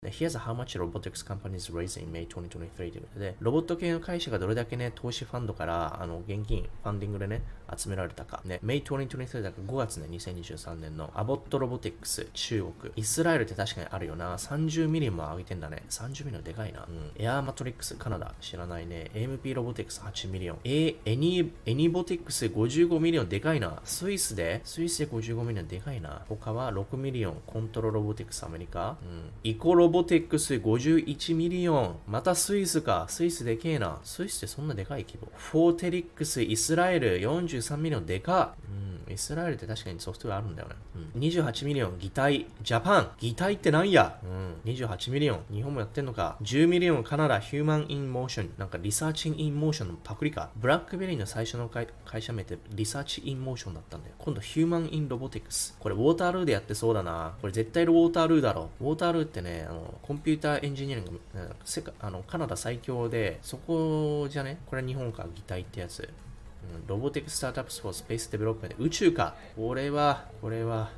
で Here's how much robotics companies raised in May 2023ということで、ロボット系の会社がどれだけね、投資ファンドからあの現金、ファンディングでね、集められたか。ね、May 2023だから5月ね、2023年のアボットロボティックス、中国。イスラエルって確かにあるよな。30ミリも上げてんだね。30ミリでかいな。うん。 AirMatrix、カナダ、知らないね。AMP Robotics 8 million。え、 ANY、ANYbotics 55 million でかいな。スイスで、スイスで55 million でかいな。他は6 million。 Contoro Robotics アメリカ。うん。 Ecorobotix 51 million。またスイスか。スイスでけえな。スイスってそんなでかい規模。 Foretellix イスラエル43 million でかうん。イスラエルって確かにソフトウェアあるんだよね。うん。28 million GITAI。Japan。GITAI ってなんやうん。28 million。日本もやってんのか。10 million カナダ Human in Motion。なんか Research in Motion のパクリか。ブラックベリーの最初の会会社名って Research in Motion だったんだよ。今度 Human in Robotics。これウォータールーでやってそうだな。これ絶対ウォータールーだろ。ウォータールーってね、あの、コンピューターエンジニアリング、うん世界、あの、カナダ最強で、そこじゃね？これ日本か GITAI ってやつ。Robotics startup supports space development 宇宙か。これはこれは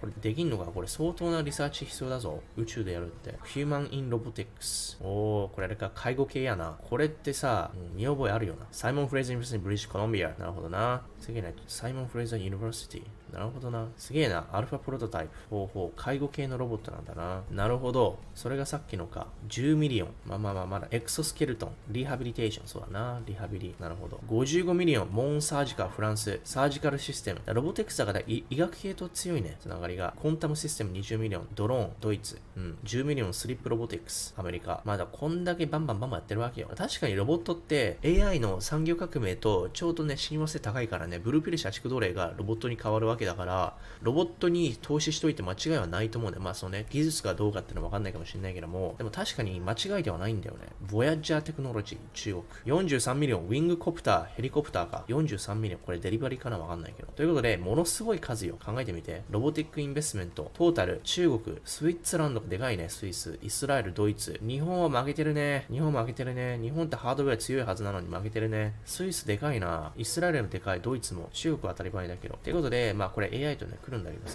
これできんのか？これ相当なリサーチ必要だぞ。宇宙でやるって。 Human in Robotics おーこれあれか介護系やな。これってさ、見覚えあるよな。 Simon Fraser University British Columbia なるほどな。次ね Simon Fraser University なるほどな。すげえな。 alpha prototype 方法。介護系のロボットなんだな。なるほど。それがさっきのか。10 million。まあまあまあまだ。 exoskeleton。リハビリテーション。そうだな。リハビリ。なるほど。55 million。Moon Surgical フランス。 surgical system。ロボテクスだから医医学系と強いね。つながりが。 Quantum Systems。20 million。ドローン。ドイツ。うん。10 million。Slip Robotics。アメリカ。まだこんだけバンバンバンバンやってるわけよ。確かにロボットって AI の産業革命とちょうどね親和性高いからね。 blue pill 社畜奴隷がロボットに変わるわけだからロボットに投資しといて間違いはないと思うんだよ。まあそのね技術がどうかっていうのはわかんないかもしれないけどもでも確かに間違いではないんだよね。 Voyager Technology 中国。43 million Wingcopter ヘリコプターか。43 million これデリバリーかなわかんないけど。ということでものすごい数よ。考えてみて。 robotic investment total。中国。 Switzerland。がでかいね。スイス。イスラエル。ドイツ。日本は負けてるね。日本負けてるね。日本ってハードウェア強いはずなのに負けてるね。スイスでかいな。イスラエルもでかい。ドイツも。中国は当たり前だけど。ということでまあこれ AI とね来るんだけどさ。